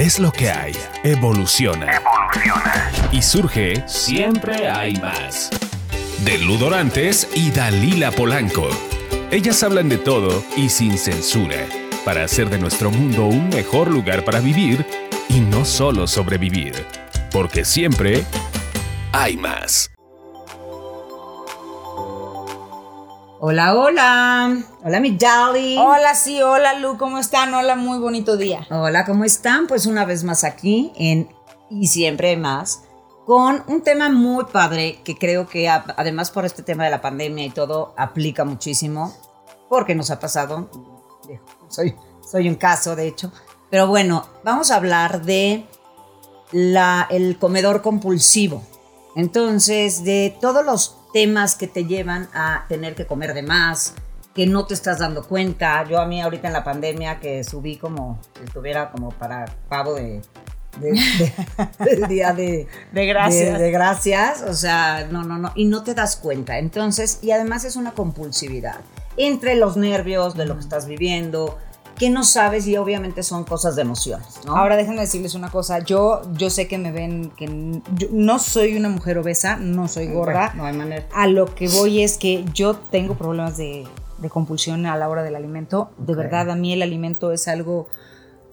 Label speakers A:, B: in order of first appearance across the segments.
A: es lo que hay. Evoluciona.
B: Evoluciona.
A: Y surge
B: Siempre hay más.
A: de Ludorantes y Dalila Polanco. Ellas hablan de todo y sin censura, para hacer de nuestro mundo un mejor lugar para vivir y no solo sobrevivir, porque siempre hay más.
C: Hola, hola. Hola, mi Dali.
D: Hola, sí, hola Lu, ¿cómo están? Hola, muy bonito día.
C: Hola, ¿cómo están? Pues una vez más aquí en Y Siempre más, con un tema muy padre que creo que además por este tema de la pandemia y todo aplica muchísimo, porque nos ha pasado. Soy, soy un caso, de hecho. Pero bueno, vamos a hablar de la, el comedor compulsivo. Entonces, de todos los temas que te llevan a tener que comer de más, que no te estás dando cuenta. Yo a mí ahorita en la pandemia que subí como si estuviera como para pavo de, de- de- del día de,
D: De gracias.
C: de, de gracias, o sea, no, no, no, y no te das cuenta. Entonces, y además es una compulsividad entre los nervios de lo que estás viviendo, que no sabes y obviamente son cosas de emociones, ¿no?
D: Ahora déjenme decirles una cosa, yo, yo sé que me ven que yo no soy una mujer obesa, no soy gorda.
C: no hay manera.
D: A lo que voy es que yo tengo problemas de, de compulsión a la hora del alimento. De verdad, a mí el alimento es algo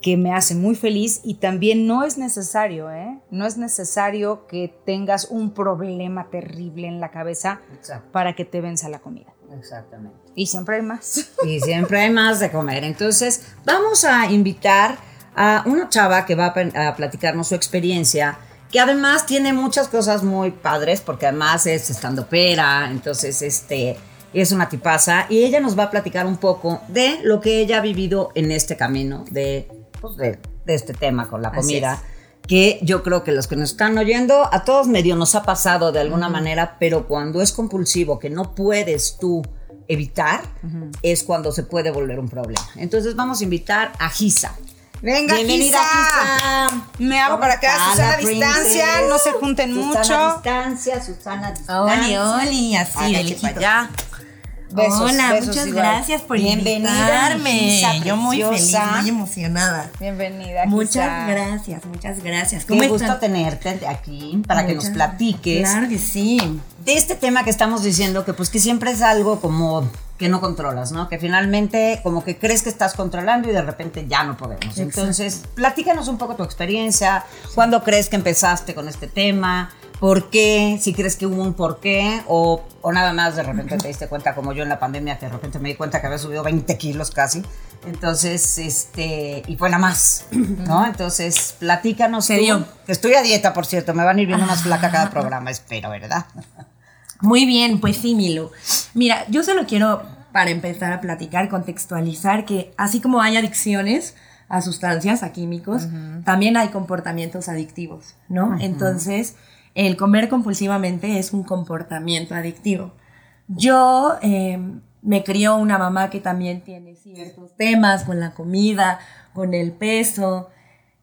D: que me hace muy feliz y también no es necesario, ¿eh? No es necesario que tengas un problema terrible en la cabeza
C: Exacto,
D: para que te venza la comida.
C: Exactamente.
D: Y siempre hay más.
C: Y siempre hay más de comer. Entonces, vamos a invitar a una chava que va a, platicarnos su experiencia, que además tiene muchas cosas muy padres, porque además es estando pera, entonces este es una tipaza, y ella nos va a platicar un poco de lo que ella ha vivido en este camino de, pues, de, de este tema con la comida. Que yo creo que los que nos están oyendo, a todos medio nos ha pasado de alguna manera, pero cuando es compulsivo, que no puedes tú evitar, es cuando se puede volver un problema. Entonces vamos a invitar a Gisa.
D: Venga,
C: Bienvenida,
D: Gisa.
C: Gisa.
D: Me hago para acá,
C: Susana
D: Susana distancia, no se junten
C: Susana
D: mucho.
C: a distancia, Susana a distancia.
E: Oli, oli, así de
C: para allá.
D: Besos,
E: Hola,
D: besos
E: muchas
D: igual.
E: gracias por
C: Bienvenida,
E: invitarme. Yo muy feliz, muy emocionada.
D: Bienvenida.
E: Muchas
D: Gisa.
E: gracias, muchas gracias. ¿Cómo
C: Qué gusto
E: están?
C: tenerte aquí para que nos platiques
E: Claro que sí.
C: de este tema que estamos diciendo, que pues que siempre es algo como que no controlas, ¿no? Que finalmente como que crees que estás controlando y de repente ya no podemos. Entonces, platícanos un poco tu experiencia, cuándo crees que empezaste con este tema, por qué, si crees que hubo un por qué o, o nada más de repente te diste cuenta como yo en la pandemia que de repente me di cuenta que había subido 20 kilos casi. Entonces, este, y fue nada más, ¿no? Entonces, platícanos.
E: Se dio.
C: Estoy a dieta, por cierto, me van a ir viendo más flaca cada programa, espero, ¿verdad?
E: Muy bien, pues sí, Milo. Mira, yo solo quiero, para empezar a platicar, contextualizar que así como hay adicciones a sustancias, a químicos, también hay comportamientos adictivos, ¿no? Entonces, el comer compulsivamente es un comportamiento adictivo. Yo eh, me crió una mamá que también tiene ciertos temas con la comida, con el peso.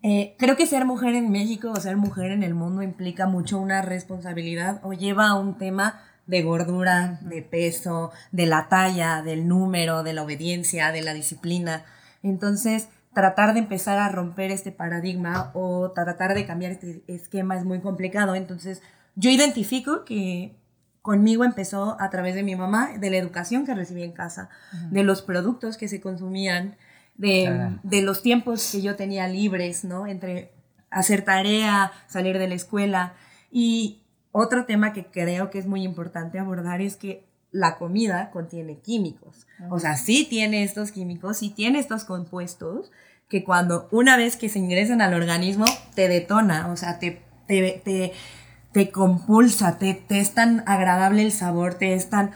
E: Eh, creo que ser mujer en México o ser mujer en el mundo implica mucho una responsabilidad o lleva a un tema de gordura, de peso, de la talla, del número, de la obediencia, de la disciplina. Entonces, tratar de empezar a romper este paradigma o tratar de cambiar este esquema es muy complicado. Entonces, yo identifico que conmigo empezó a través de mi mamá, de la educación que recibí en casa, de los productos que se consumían, de,
C: Claro.
E: de los tiempos que yo tenía libres, ¿no? Entre hacer tarea, salir de la escuela. Y otro tema que creo que es muy importante abordar es que la comida contiene químicos. O sea, sí tiene estos químicos, sí tiene estos compuestos que cuando una vez que se ingresan al organismo te detona, o sea, te, te, te, te compulsa, te, te es tan agradable el sabor, te es tan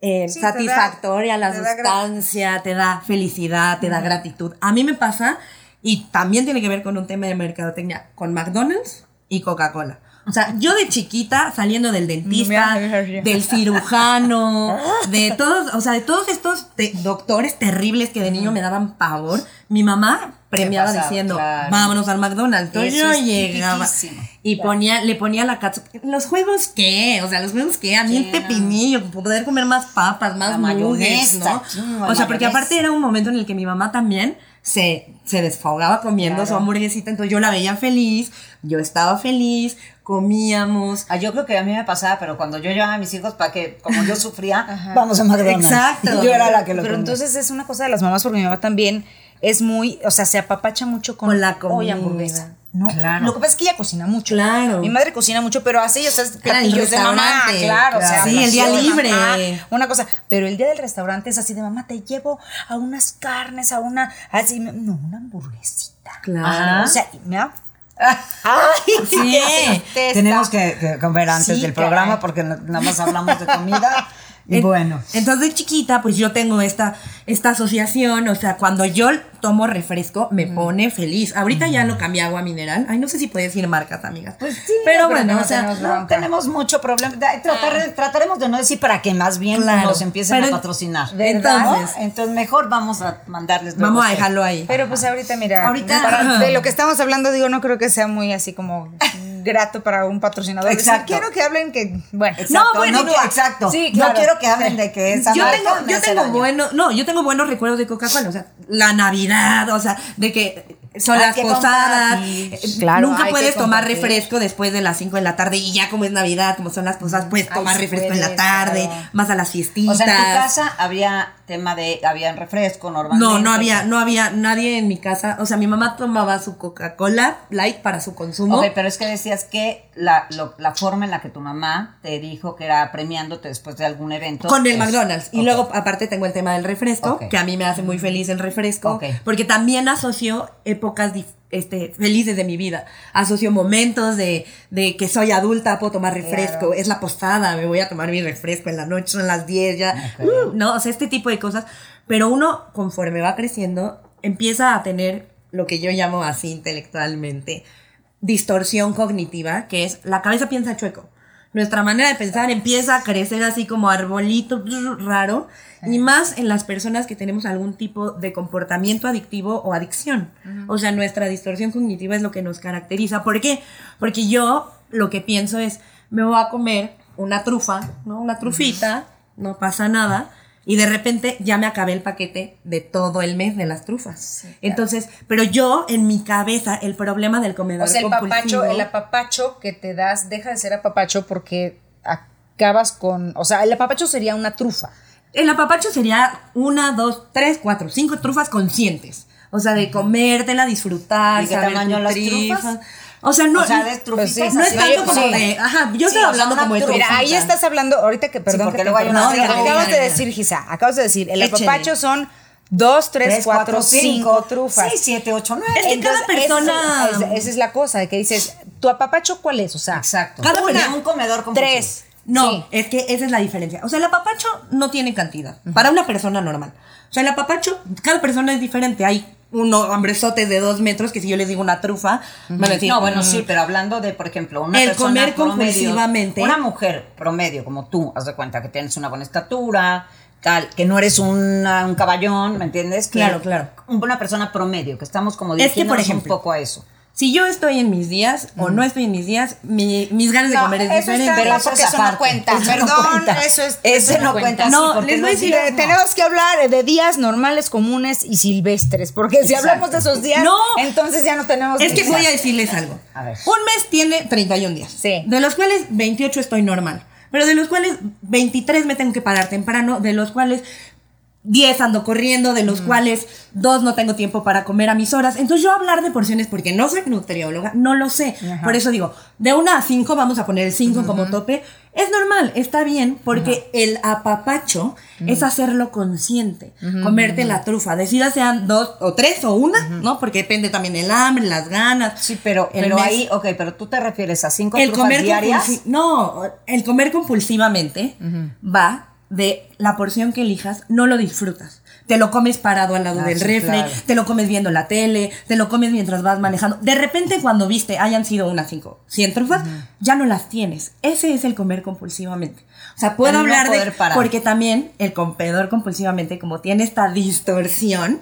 E: eh,
D: Sí, te da-
E: satisfactoria la
D: da
E: sustancia, te da felicidad, te da gratitud. A mí me pasa, y también tiene que ver con un tema de mercadotecnia, con McDonald's y Coca-Cola. O sea, yo de chiquita, saliendo del dentista, del cirujano, de todos, o sea, de todos estos te- doctores terribles que de niño me daban pavor, mi mamá premiaba
C: pasaba,
E: diciendo,
C: claro.
E: vámonos al McDonald's. Entonces yo llegaba y ponía, le ponía la catsup. ¿Los juegos qué? O sea, ¿los juegos qué? A mí el pepinillo, poder comer más papas, más nuggets, ¿no? O sea, porque aparte era un momento en el que mi mamá también se, se desfogaba comiendo su hamburguesita, entonces yo la veía feliz, yo estaba feliz, comíamos.
C: Ah, yo creo que a mí me pasaba, pero cuando yo llevaba a mis hijos para que, como yo sufría, vamos a McDonald's.
E: Exacto.
C: Yo era la que lo
D: Pero
C: comía.
D: entonces es una cosa de las mamás porque mi mamá también es muy, o sea, se apapacha mucho con,
E: Con la comida.
D: hamburguesa. No,
C: Claro.
D: Lo que pasa es que ella cocina mucho.
E: Claro.
D: Mi madre cocina mucho, pero hace
E: Era el
D: platillos de mamá, claro. O sea,
E: Sí, el día libre.
D: mamá, una cosa. Pero el día del restaurante es así de mamá, te llevo a unas carnes, a una, así, no, una hamburguesita.
E: Claro.
D: O sea, me da. Ay,
E: Sí.
C: Tenemos que, que comer antes
D: Sí,
C: del
D: caray.
C: programa porque nada más hablamos de comida. Y
E: En-
C: bueno.
E: Entonces chiquita, pues yo tengo esta, esta asociación, o sea, cuando yo tomo refresco, me pone feliz. Ahorita ya lo cambié a agua mineral. Ay, no sé si puede decir marcas, amigas.
C: Pues sí,
E: pero,
D: pero
E: bueno,
D: no
E: o sea,
D: tenemos
C: No tenemos mucho problema. Tratar- trataremos de no decir para que más bien
E: Claro.
C: nos empiecen
E: Pero-
C: a patrocinar.
E: ¿Verdad?
C: Entonces, entonces mejor vamos a mandarles
E: vamos a dejarlo ahí.
D: Pero pues ahorita, mira,
E: Ahorita-
D: para- de lo que estamos hablando, digo, no creo que sea muy así como grato para un patrocinador.
C: Exacto.
D: quiero que hablen que, bueno,
C: Exacto,
E: No,
C: no,
E: bueno,
C: que- exacto.
D: Sí,
C: No
D: claro.
C: quiero que hablen de que esa
E: yo tengo, yo tengo
C: daño.
E: buenos, no, yo tengo buenos recuerdos de Coca-Cola, o sea, la Navidad, o sea, de que son
C: Hay
E: las posadas, eh,
D: Claro,
E: nunca puedes tomar refresco después de las 5 de la tarde y ya como es Navidad, como son las posadas, puedes tomar refresco en la tarde,
D: claro.
E: vas a las fiestitas.
C: O sea, en tu casa había tema de, había refresco normalmente.
E: No, no había, no había nadie en mi casa. O sea, mi mamá tomaba su Coca-Cola light para su consumo.
C: Ok, pero es que decías que la, lo- la forma en la que tu mamá te dijo que era premiándote después de algún evento.
E: Con el
C: es-
E: McDonald's. Y luego, aparte, tengo el tema del refresco, que a mí me hace muy feliz el refresco.
C: Ok.
E: Porque también asocio épocas este, felices de mi vida. Asocio momentos de, de que soy adulta, puedo tomar refresco. Es la posada, me voy a tomar mi refresco en la noche, son las 10 ya. Uh, no, o sea, este tipo de cosas. Pero uno, conforme va creciendo, empieza a tener lo que yo llamo así intelectualmente distorsión cognitiva, que es la cabeza piensa chueco. Nuestra manera de pensar empieza a crecer así como arbolito raro y más en las personas que tenemos algún tipo de comportamiento adictivo o adicción. O sea, nuestra distorsión cognitiva es lo que nos caracteriza. ¿Por qué? Porque yo lo que pienso es, me voy a comer una trufa, ¿no? Una trufita, no pasa nada. Y de repente ya me acabé el paquete de todo el mes de las trufas. Entonces, pero yo en mi cabeza, el problema del comedor
D: O sea, el papacho, el apapacho que te das deja de ser apapacho porque acabas con, o sea, el apapacho sería una trufa.
E: El apapacho sería una, dos, tres, cuatro, cinco trufas conscientes. O sea, de comértela, disfrutar,
C: ¿Y qué
E: saber
C: tamaño las trufas?
E: O sea, no,
C: O sea, de trufitas
D: Pues sí,
E: no es
C: así.
E: tanto como
D: sí.
E: de, ajá, yo
C: Sí, o sea,
E: hablando
C: una
E: como de
C: trufa.
D: Mira, ahí estás hablando, ahorita que, perdón,
C: porque
D: que te
C: luego hay una
D: interrumpa. Lo que acabas de
E: diga,
D: decir, Gisa, acabas de decir, el
E: Échele.
D: apapacho son dos, tres,
C: Tres,
D: cuatro, cinco trufas.
C: Sí, siete, ocho, nueve.
E: Es que cada persona-
D: esa- es la cosa, que dices, ¿tu apapacho cuál es? O sea,
C: Exacto.
E: Cada
C: Una, un comedor compulsivo.
D: tres.
E: No,
D: Sí.
E: es que esa es la diferencia. O sea, el apapacho no tiene cantidad para una persona normal. O sea, el apapacho, cada persona es diferente. Hay uno hombrezotes de dos metros que si yo les digo una trufa, van a decir,
C: No, bueno,
E: "Mm".
C: sí, pero hablando de, por ejemplo, una
E: El
C: persona
E: comer
C: promedio,
E: compulsivamente.
C: Una mujer promedio como tú, haz de cuenta que tienes una buena estatura, tal, que no eres una- un caballón, ¿me entiendes? Que
E: Claro, claro.
C: Una persona promedio, que estamos como
E: Es que, por
C: dirigiéndonos
E: ejemplo,
C: un poco a eso.
E: Si yo estoy en mis días o no estoy en mis días, mi- mis ganas de
D: No,
E: comer es
D: eso
E: diferente.
D: está
C: Pero eso
D: porque
C: es
D: eso no cuenta.
C: Eso no
D: Perdón,
C: cuenta.
D: eso es
C: Ese no cuenta.
E: No,
C: sí,
E: les voy a decir,
C: no.
D: Tenemos que hablar de días normales, comunes y silvestres, porque si hablamos de esos días,
E: No.
D: entonces ya no tenemos
E: Es que
D: días.
E: voy a decirles algo.
C: A ver.
E: Un mes tiene 31 días.
D: Sí.
E: De los cuales 28 estoy normal. Pero de los cuales 23 me tengo que parar temprano. De los cuales 10 ando corriendo. De los cuales 2 no tengo tiempo para comer a mis horas. Entonces yo hablar de porciones, porque no soy nutrióloga, no lo sé. Por eso digo, de 1 a 5 vamos a poner el 5 como tope. Es normal, está bien, porque el apapacho es hacerlo consciente. Comerte la trufa. Decida sean dos o tres o una, ¿no? Porque depende también el hambre, las ganas.
C: Sí, pero, pero
E: mes.
C: ahí, ok, pero tú te refieres a cinco
E: el
C: trufas
E: comer
C: diarias.
E: no, el comer compulsivamente va de la porción que elijas, no lo disfrutas. Te lo comes parado al lado
C: Ah,
E: del
C: sí,
E: refri,
C: claro.
E: te lo comes viendo la tele, te lo comes mientras vas manejando. De repente cuando viste hayan sido unas 5, 100 trufas, ya no las tienes. Ese es el comer compulsivamente. O sea, puedo
C: El no
E: hablar de
C: parar.
E: porque también el comedor compulsivamente como tiene esta distorsión,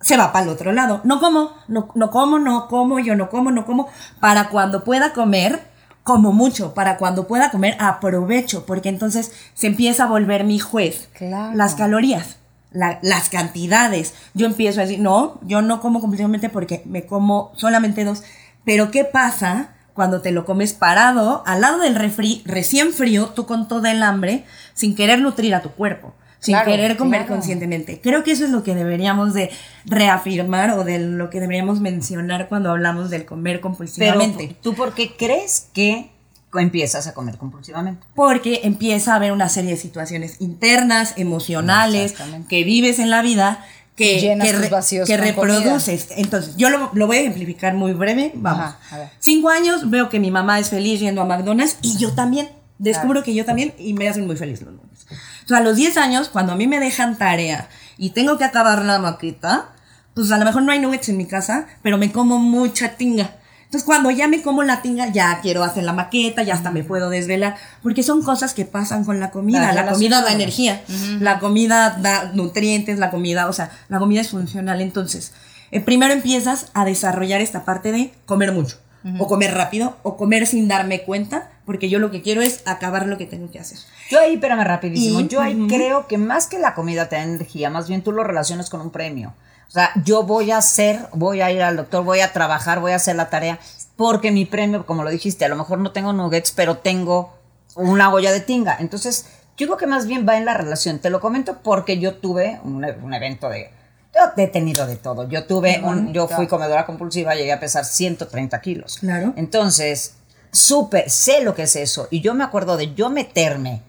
E: se va para el otro lado. No como, no, no como, no como, yo no como, no como. Para cuando pueda comer, como mucho. Para cuando pueda comer, aprovecho. Porque entonces se empieza a volver mi juez.
D: Claro.
E: Las calorías. la- las cantidades. Yo empiezo a decir, no, yo no como compulsivamente porque me como solamente dos. Pero ¿qué pasa cuando te lo comes parado, al lado del refri, recién frío, tú con todo el hambre, sin querer nutrir a tu cuerpo? Sin
D: Claro,
E: querer comer
D: claro.
E: conscientemente. Creo que eso es lo que deberíamos de reafirmar o de lo que deberíamos mencionar cuando hablamos del comer
C: Pero
E: compulsivamente.
C: tú por qué crees que empiezas a comer compulsivamente?
E: porque empieza a haber una serie de situaciones internas, emocionales, que vives en la vida, que, que, re- que
D: comida.
E: reproduces. Entonces, yo lo, lo voy a ejemplificar muy breve. Vamos.
D: Ajá, a ver.
E: Cinco años, veo que mi mamá es feliz yendo a McDonald's y yo también. Descubro que yo también y me hacen muy feliz los lunes. Entonces, a los 10 años, cuando a mí me dejan tarea y tengo que acabar la maqueta, pues a lo mejor no hay nuggets en mi casa, pero me como mucha tinga. Entonces, cuando ya me como la tinga, ya quiero hacer la maqueta, ya hasta me puedo desvelar, porque son cosas que pasan con la comida.
C: Claro,
E: la
C: las
E: comida da energía, la comida da nutrientes, la comida, o sea, la comida es funcional. Entonces, eh, primero empiezas a desarrollar esta parte de comer mucho, o comer rápido, o comer sin darme cuenta, porque yo lo que quiero es acabar lo que tengo que hacer.
C: Yo ahí, espérame rapidísimo,
E: Y-
C: yo ahí creo que más que la comida te da energía, más bien tú lo relacionas con un premio. O sea, yo voy a hacer, voy a ir al doctor, voy a trabajar, voy a hacer la tarea, porque mi premio, como lo dijiste, a lo mejor no tengo nuggets, pero tengo una olla de tinga. Entonces, yo creo que más bien va en la relación. Te lo comento porque yo tuve un, un evento de... Yo he tenido de todo. Yo tuve, un, yo fui comedora compulsiva, llegué a pesar 130 kilos.
E: Claro.
C: Entonces, súper, sé lo que es eso. Y yo me acuerdo de yo meterme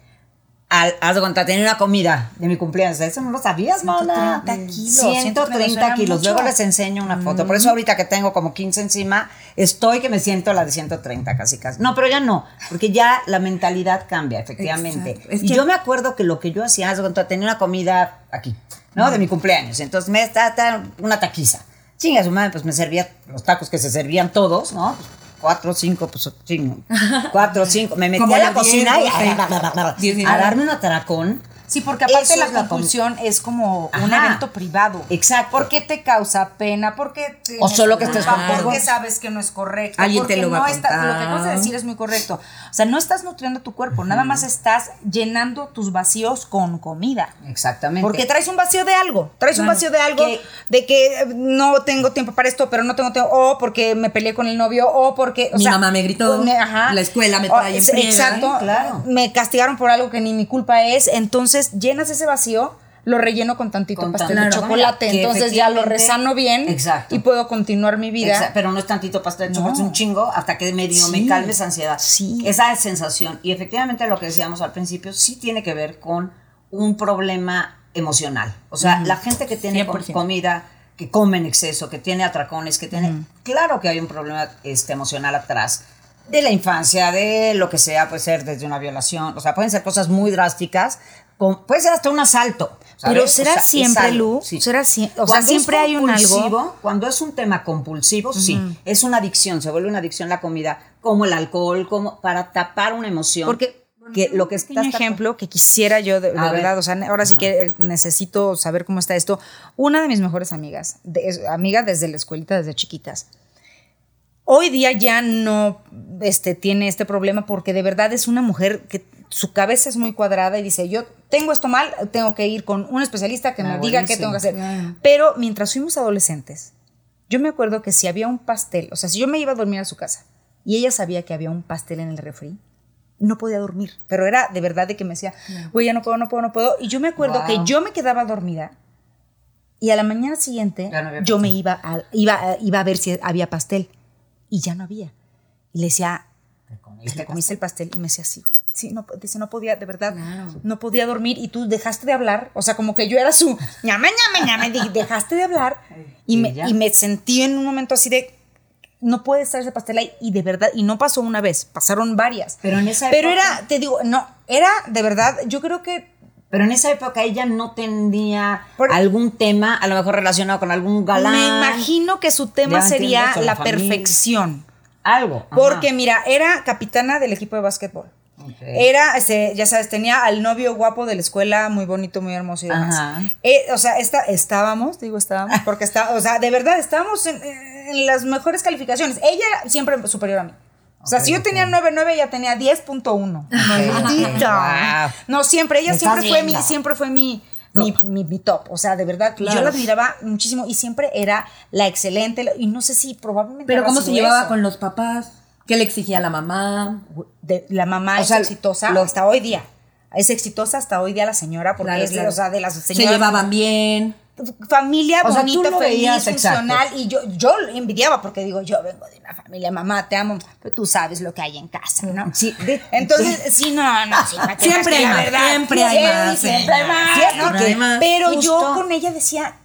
C: al, haz de cuenta, tener una comida de mi cumpleaños. Eso no lo sabías, mona.
D: 130 kilos,
C: 130
D: 130
C: kilos. Luego les enseño una foto. Por eso ahorita que tengo como 15 encima, estoy que me siento la de 130 casi casi. No, pero ya no, porque ya la mentalidad cambia, efectivamente. Y yo me acuerdo que lo que yo hacía, haz de cuenta, tenía una comida aquí, ¿no? De mi cumpleaños. Entonces me está una taquiza. Chinga su madre, pues me servía los tacos que se servían todos, ¿no? Cuatro, cinco, pues chingo. Cuatro, cinco. Me metí a la
E: las diez,
C: cocina y
E: doce, diecinueve.
C: a darme un atracón.
D: Sí, porque aparte
C: Eso
D: la compulsión es como un evento privado.
C: Exacto.
D: ¿Por qué te causa pena? ¿Por qué te
C: O solo que estés contigo.
D: Porque sabes que no es correcto.
E: Alguien te
D: porque
E: lo va
D: no
E: a
D: está- Lo que
E: contar.
D: acabas de decir es muy correcto. O sea, no estás nutriendo tu cuerpo, nada más estás llenando tus vacíos con comida.
C: Exactamente.
D: Porque traes un vacío de algo, traes un
E: Claro.
D: vacío de algo,
C: Que-
D: de que eh, no tengo tiempo para esto, pero no tengo tiempo, o porque me peleé con el novio, o porque... o
E: Mi
D: sea,
E: mamá me gritó,
D: me- ajá.
E: la escuela me
D: O-
E: trae en
D: Exacto,
C: ¿eh? Claro.
D: me castigaron por algo que ni mi culpa es, entonces llenas ese vacío, lo relleno con tantito
C: Con
D: pastel de chocolate, entonces ya lo resano bien
C: Exacto.
D: y puedo continuar mi vida.
C: Exa- pero no es tantito pastel de chocolate,
D: No.
C: es un chingo hasta que medio
D: Sí.
C: me calme esa ansiedad.
D: Sí.
C: Esa sensación. Y efectivamente lo que decíamos al principio sí tiene que ver con un problema emocional. O sea, la gente que tiene com-
E: 100%.
C: comida, que come en exceso, que tiene atracones, que tiene... Claro que hay un problema este, emocional atrás. De la infancia, de lo que sea, puede ser desde una violación, o sea, pueden ser cosas muy drásticas, con- puede ser hasta un asalto. ¿sabes?
D: Pero
C: O
D: será
C: sea,
D: siempre,
C: algo,
D: Lu,
C: sí.
D: será sie- o sea,
C: Cuando es
D: siempre hay un algo.
C: Cuando es un tema compulsivo, sí, es una adicción, se vuelve una adicción la comida, como el alcohol, como para tapar una emoción.
D: Porque
C: que lo que
D: un ejemplo que quisiera yo de, de
C: A ver.
D: verdad, o sea, ahora sí que eh, necesito saber cómo está esto. Una de mis mejores amigas, de- amiga desde la escuelita, desde chiquitas. Hoy día ya no este, tiene este problema porque de verdad es una mujer que su cabeza es muy cuadrada y dice, yo tengo esto mal, tengo que ir con un especialista que
C: Ah,
D: me diga qué tengo que hacer. Pero mientras fuimos adolescentes, yo me acuerdo que si había un pastel, o sea, si yo me iba a dormir a su casa y ella sabía que había un pastel en el refri, no podía dormir. Pero era de verdad de que me decía, güey, ya no puedo, no puedo, no puedo. Y yo me acuerdo
C: Wow.
D: que yo me quedaba dormida y a la mañana siguiente
C: no
D: yo me iba a, iba, iba a ver si había pastel y ya no había. Y le decía, ¿te comiste el pastel? Y me decía, sí. Sí, no, dice, no podía, de verdad, no podía dormir y tú dejaste de hablar, o sea, como que yo era su ñame, ñame, ñame, dejaste de hablar y
C: y
D: me, y me sentí en un momento así de, no puede estar ese pastel ahí y de verdad, y no pasó una vez, pasaron varias.
C: Pero en esa
D: Pero
C: época-
D: era, te digo, no, era de verdad, yo creo que
C: Pero en esa época ella no tenía
D: Por-
C: algún tema, a lo mejor relacionado con algún galán.
D: me imagino que su tema sería
C: la
D: perfección.
C: Algo. ajá.
D: Porque mira, era capitana del equipo de básquetbol. Era, este, ya sabes, tenía al novio guapo de la escuela, muy bonito, muy hermoso y demás. Eh, o sea, esta, estábamos, digo estábamos, porque está, o sea, de verdad, estábamos en, en las mejores calificaciones. Ella siempre superior a mí. O sea, si yo tenía 9.9, ella tenía 10.1.
C: ok,
D: Maldita.
C: wow.
D: No, siempre, ella siempre fue mi, siempre fue mi, mi, mi- mi top. O sea, de verdad, yo la admiraba muchísimo y siempre era la excelente. Y no sé si probablemente.
E: Pero ¿cómo se llevaba
D: eso.
E: con los papás? ¿Qué le exigía la mamá?
D: de la mamá
C: O
D: es
C: sea,
D: exitosa
C: lo-
D: hasta hoy día. Es exitosa hasta hoy día la señora porque
E: Claro,
D: es
E: claro.
D: o sea, de las
E: Se
D: señoras
E: llevaban bien.
D: Familia
C: O sea,
D: bonita, feliz,
C: veías, exacto.
D: funcional y yo yo envidiaba porque digo, yo vengo de una familia, mamá, te amo, pero tú sabes lo que hay en casa, ¿no?
C: Sí, de-
D: Entonces, sí, no, no, sí,
E: Siempre hay más,
D: verdad,
E: siempre hay más,
D: siempre hay más. Pero yo con ella decía,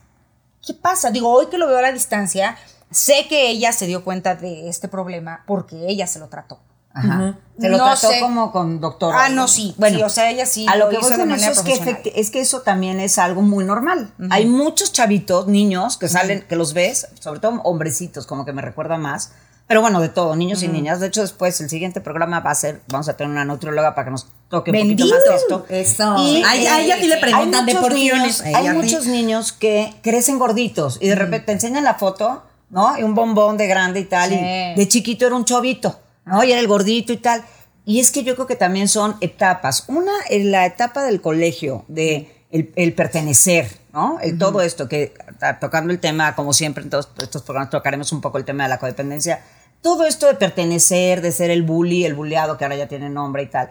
D: ¿qué pasa? Digo, hoy que lo veo a la distancia, sé que ella se dio cuenta de este problema porque ella se lo trató.
C: Ajá. Se lo
D: No
C: trató
D: sé.
C: como con doctora.
D: Ah, no, sí. Sí, o sea, ella sí
C: A lo
D: lo
C: que
D: hizo
C: voy
D: de
C: con eso es que, es que eso también es algo muy normal. Hay muchos chavitos, niños, que salen, que los ves, sobre todo hombrecitos, como que me recuerda más. Pero bueno, de todo, niños y niñas. De hecho, después el siguiente programa va a ser, vamos a tener una nutrióloga para que nos toque un poquito
D: Bendito.
C: más de esto.
E: Eso.
C: Y,
E: a, ella- a ella sí le preguntan de
C: hay muchos
E: porciones.
C: niños- hay muchos niños que crecen gorditos y de repente te enseñan la foto, ¿no? Y un bombón de grande y tal.
D: Sí.
C: Y de chiquito era un chovito, ¿no? Y era el gordito y tal. Y es que yo creo que también son etapas. Una en la etapa del colegio, de el, el pertenecer, ¿no? El todo esto que, tocando el tema, como siempre en todos estos programas, tocaremos un poco el tema de la codependencia. Todo esto de pertenecer, de ser el bully, el bulleado, que ahora ya tiene nombre y tal.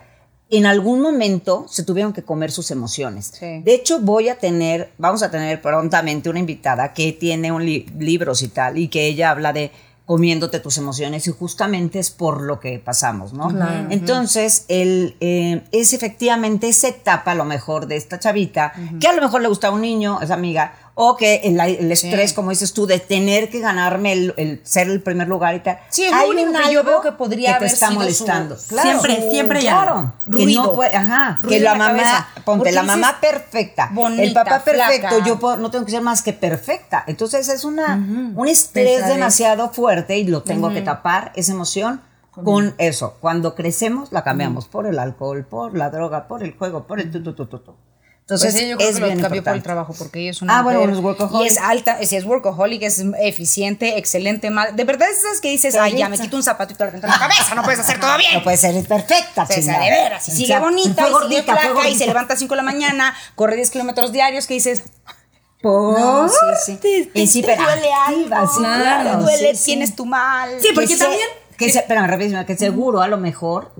C: En algún momento se tuvieron que comer sus emociones.
D: Sí.
C: De hecho, voy a tener, vamos a tener prontamente una invitada que tiene un li- libros y tal, y que ella habla de comiéndote tus emociones y justamente es por lo que pasamos, ¿no? Entonces, el, eh, es efectivamente esa etapa a lo mejor de esta chavita, que a lo mejor le gusta a un niño, es amiga, o que el, el estrés, como dices tú, de tener que ganarme el, el ser el primer lugar y tal.
D: Sí, es lo
C: hay
D: único
C: un
D: que yo veo que podría
C: te
D: haber
C: está
D: sido su-
C: molestando.
E: Siempre, siempre hay algo.
C: claro. Que
D: Ruido.
C: no puede, ajá,
D: Ruido
C: que la
D: la
C: mamá,
D: cabeza.
C: ponte,
D: Porque
C: la mamá perfecta, el
D: bonita,
C: papá perfecto,
D: flaca.
C: yo puedo- no tengo que ser más que perfecta. Entonces es una, un estrés demasiado fuerte y lo tengo que tapar, esa emoción, con eso. Cuando crecemos, la cambiamos por el alcohol, por la droga, por el juego, por el tu, tu, tu, tu, tu. Entonces,
D: Pues sí, yo creo
C: es
D: que lo
C: bien
D: cambió por el trabajo porque ella es una
C: Ah, bueno,
D: mujer
C: es workaholic.
D: y es alta, sí, es workaholic, es eficiente, excelente, mal. De verdad es esas que dices, ay, ya me quito un zapatito y avento en la cabeza, no puedes hacer todo bien.
C: No puede ser perfecta,
D: sea,
C: chingada.
D: de veras, y sigue bonita, y sigue
C: gordita,
D: y se levanta a 5 de la mañana, corre 10 kilómetros diarios, que dices,
C: No, sí, sí.
D: te, te-
C: Y sí,
D: te
C: pero
D: duele
C: activa,
D: algo,
C: sí,
D: te
C: claro,
D: duele,
C: sí,
D: tienes tu mal.
E: Sí, porque
C: que se-
E: también-
C: que se- espérame, rapidísimo, que seguro a lo mejor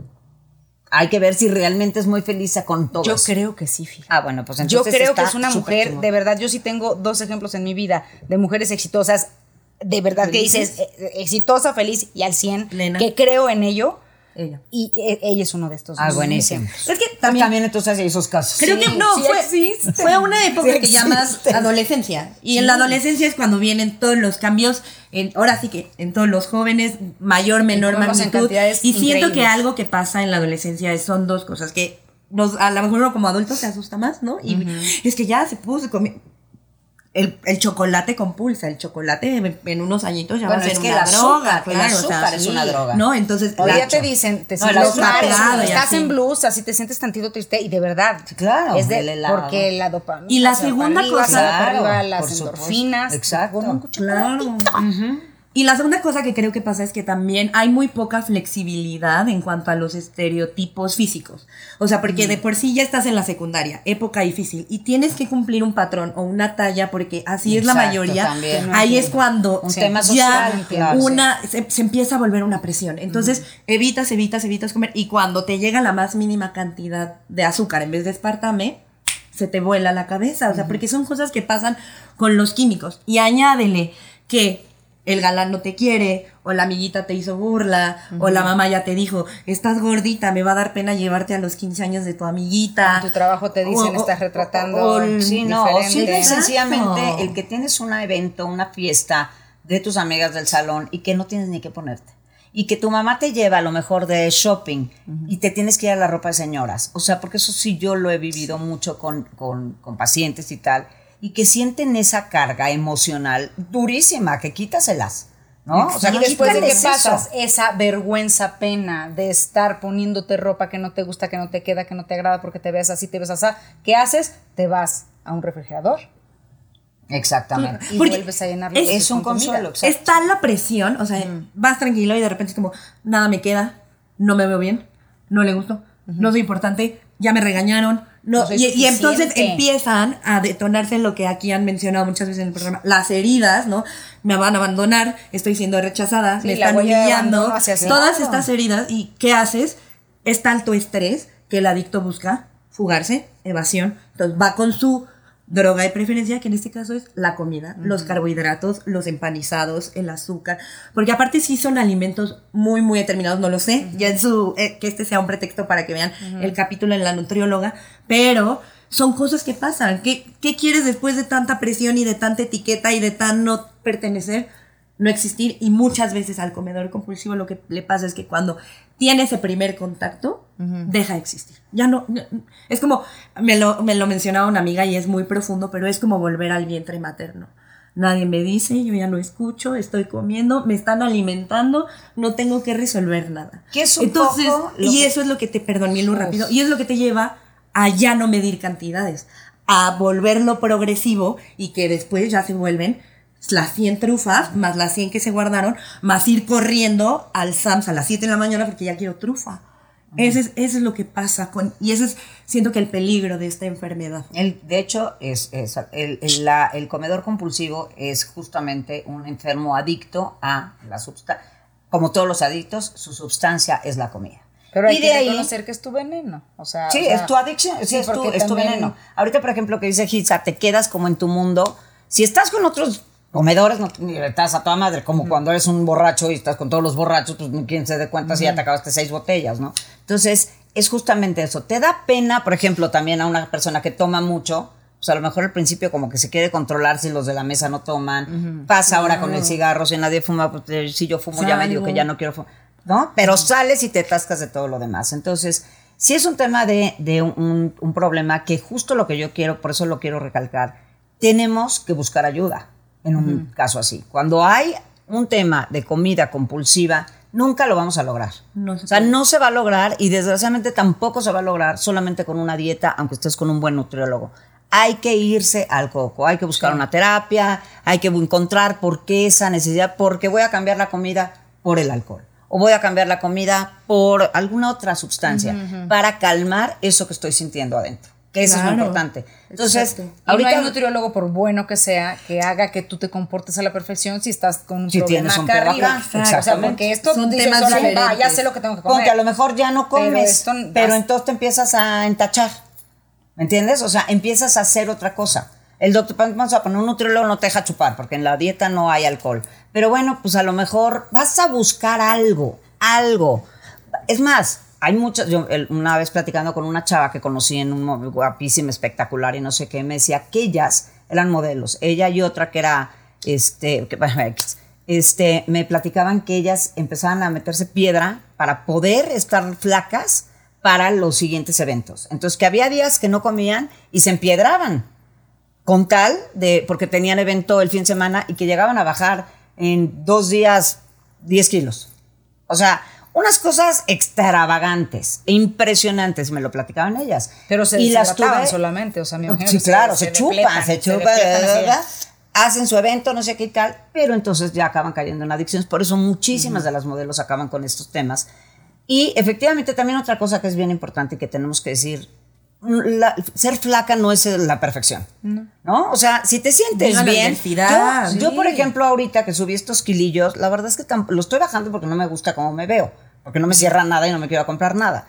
C: hay que ver si realmente es muy feliz con todo.
D: Yo creo que sí, fíjate.
C: Ah, bueno, pues
D: Yo
C: entonces
D: creo que es una mujer,
C: chingón.
D: de verdad, yo sí tengo dos ejemplos en mi vida de mujeres exitosas, de verdad que dices, eh, exitosa, feliz y al 100,
E: Plena.
D: que creo en ello.
E: Ella.
D: Y eh, ella es uno de estos.
C: Ah, buenísimo.
E: Es que
C: También, entonces hay esos casos.
E: creo
D: Sí,
E: que no,
D: sí
E: fue, una época
C: Sí
E: que llamas adolescencia. Y en la adolescencia es cuando vienen todos los cambios, en, ahora sí que en todos los jóvenes, mayor, menor magnitud. Y siento que algo que pasa en la adolescencia es- son dos cosas que nos, a lo mejor uno como adulto se asusta más, ¿no? Y es que ya se puso comi- el, el chocolate compulsa, el chocolate en, en unos añitos ya
C: Bueno,
E: va a ser
C: es que
E: una
C: el
E: droga,
C: azúcar, el
E: claro, o sea,
C: azúcar es una droga.
E: ¿No? Entonces,
D: Hoy ya te dicen, te
C: No,
D: sientes
C: azúcar
D: mal,
C: es
E: una-
D: estás en blues, así te sientes tantito triste y de verdad.
C: Claro,
D: Es de, porque la dopamina.
E: Y la segunda cosa-
C: Claro,
D: arriba, las endorfinas.
C: Exacto.
D: Un
E: Claro. Y la segunda cosa que creo que pasa es que también hay muy poca flexibilidad en cuanto a los estereotipos físicos. O sea, porque de por sí ya estás en la secundaria, época difícil, y tienes que cumplir un patrón o una talla porque así es la mayoría.
C: también.
E: Ahí es cuando
C: Un tema
E: ya
C: social,
E: una se, se empieza a volver una presión. Entonces, evitas, evitas, evitas comer y cuando te llega la más mínima cantidad de azúcar en vez de espartame, se te vuela la cabeza, o sea, porque son cosas que pasan con los químicos. Y añádele que el galán no te quiere, o la amiguita te hizo burla, o la mamá ya te dijo, estás gordita, me va a dar pena llevarte a los 15 años de tu amiguita.
D: En tu trabajo te dicen, estás retratando
E: o el-
C: Sí, no, o simple sencillamente el que tienes un evento, una fiesta de tus amigas del salón y que no tienes ni qué ponerte. Y que tu mamá te lleva a lo mejor de shopping y te tienes que ir a la ropa de señoras. O sea, porque eso sí yo lo he vivido mucho con, con, con pacientes y tal. Y que sienten esa carga emocional durísima, que quítaselas. ¿no? O sea,
D: y después de que
C: eso.
D: pasas esa vergüenza, pena de estar poniéndote ropa que no te gusta, que no te queda, que no te agrada porque te ves así, te ves así, ¿qué haces? Te vas a un refrigerador
C: Exactamente.
D: y
E: Porque
D: vuelves a llenarlo.
E: es-
C: Es un consuelo.
E: Está la presión, o sea, vas tranquilo y de repente es como, nada me queda, no me veo bien, no le gusto, no soy importante, ya me regañaron. No, y, y entonces empiezan a detonarse lo que aquí han mencionado muchas veces en el programa, las heridas, ¿no? Me van a abandonar, estoy siendo rechazada,
D: Sí,
E: me están humillando, todas estas heridas. ¿Y qué haces? Es tanto estrés que el adicto busca fugarse, evasión. Entonces va con su droga de preferencia, que en este caso es la comida, los carbohidratos, los empanizados, el azúcar. Porque aparte sí son alimentos muy, muy determinados, no lo sé. Ya en su, eh, que este sea un pretexto para que vean el capítulo en la nutrióloga. Pero son cosas que pasan. ¿Qué, ¿Qué quieres después de tanta presión y de tanta etiqueta y de tan no pertenecer? no existir y muchas veces al comedor compulsivo lo que le pasa es que cuando tiene ese primer contacto deja de existir. Ya no, no- es como me lo, me lo mencionaba una amiga y es muy profundo pero es como volver al vientre materno. Nadie me dice yo ya no escucho estoy comiendo me están alimentando no tengo que resolver nada.
C: Que es un
E: entonces
C: poco
E: y
C: que-
E: eso es lo que te perdón Milu, rápido y es lo que te lleva a ya no medir cantidades a volverlo progresivo y que después ya se vuelven las 100 trufas, más las 100 que se guardaron, más ir corriendo al SAMS a las 7 de la mañana porque ya quiero trufa. Ese es, eso es lo que pasa con, y ese es, siento que el peligro de esta enfermedad.
C: El, de hecho, es, es- el, el- la- el comedor compulsivo es justamente un enfermo adicto a la sustancia. Como todos los adictos, su sustancia es la comida.
D: Pero hay
C: y
D: que
C: de ahí,
D: reconocer que es tu veneno. O sea,
C: sí,
D: o sea,
C: es tu adicción, sí,
D: sí,
C: es, tu, es tu veneno. Ahorita, por ejemplo, que dice Hitza, te quedas como en tu mundo. Si estás con otros comedores, no estás a toda madre, como cuando eres un borracho y estás con todos los borrachos, pues ni quien se dé cuenta si ya te acabaste seis botellas, ¿no? Entonces, es justamente eso. Te da pena, por ejemplo, también a una persona que toma mucho, pues a lo mejor al principio como que se quiere controlar si los de la mesa no toman. Pasa ahora con el cigarro, si nadie fuma, pues eh, si yo fumo ya me digo que ya no quiero fumar, ¿no? Pero sales y te atascas de todo lo demás. Entonces, sí es un tema de, de un, un problema que justo lo que yo quiero, por eso lo quiero recalcar, tenemos que buscar ayuda en un caso así. Cuando hay un tema de comida compulsiva, nunca lo vamos a lograr.
E: No se
C: o sea, no se va a lograr y desgraciadamente tampoco se va a lograr solamente con una dieta, aunque estés con un buen nutriólogo. Hay que irse al coco, hay que buscar una terapia, hay que encontrar por qué esa necesidad, porque voy a cambiar la comida por el alcohol o voy a cambiar la comida por alguna otra sustancia para calmar eso que estoy sintiendo adentro, que eso es muy importante. Entonces,
E: Exacto.
C: Ahorita
D: no hay nutriólogo, por bueno que sea, que haga que tú te comportes a la perfección si estás con un
C: Si
D: problema
C: tienes un
D: acá arriba. O sea, porque esto
E: Son
D: dices,
E: temas
D: órale, va, ya sé lo que tengo que comer.
C: Como que a lo mejor ya no
D: Pero
C: comes,
D: esto
C: pero, entonces te empiezas a entachar. ¿Me entiendes? O sea, empiezas a hacer otra cosa. El doctor, vamos a poner un nutriólogo, no te deja chupar, porque en la dieta no hay alcohol. Pero bueno, pues a lo mejor vas a buscar algo, algo. Es más, hay muchas. Yo una vez platicando con una chava que conocí en un mo- guapísima, espectacular y no sé qué, me decía que ellas eran modelos. Ella y otra que era, este, que, este, me platicaban que ellas empezaban a meterse piedra para poder estar flacas para los siguientes eventos. Entonces, que había días que no comían y se empiedraban con tal de, porque tenían evento el fin de semana y que llegaban a bajar en dos días 10 kilos. O sea, unas cosas extravagantes, e impresionantes, me lo platicaban ellas.
D: Pero se
C: y las tuve
D: solamente, o sea, me imagino
C: Sí,
D: que
C: claro,
D: se
C: se, chupan, se chupan, hacen su evento, no sé qué y tal, pero entonces ya acaban cayendo en adicciones. Por eso muchísimas de las modelos acaban con estos temas. Y efectivamente también otra cosa que es bien importante y que tenemos que decir, la- ser flaca no es la perfección, ¿no? O sea, si te sientes
E: la
C: bien, yo, yo,
E: sí.
C: por ejemplo ahorita que subí estos kilillos, la verdad es que lo estoy bajando porque no me gusta cómo me veo, porque no me cierra nada y no me quiero comprar nada.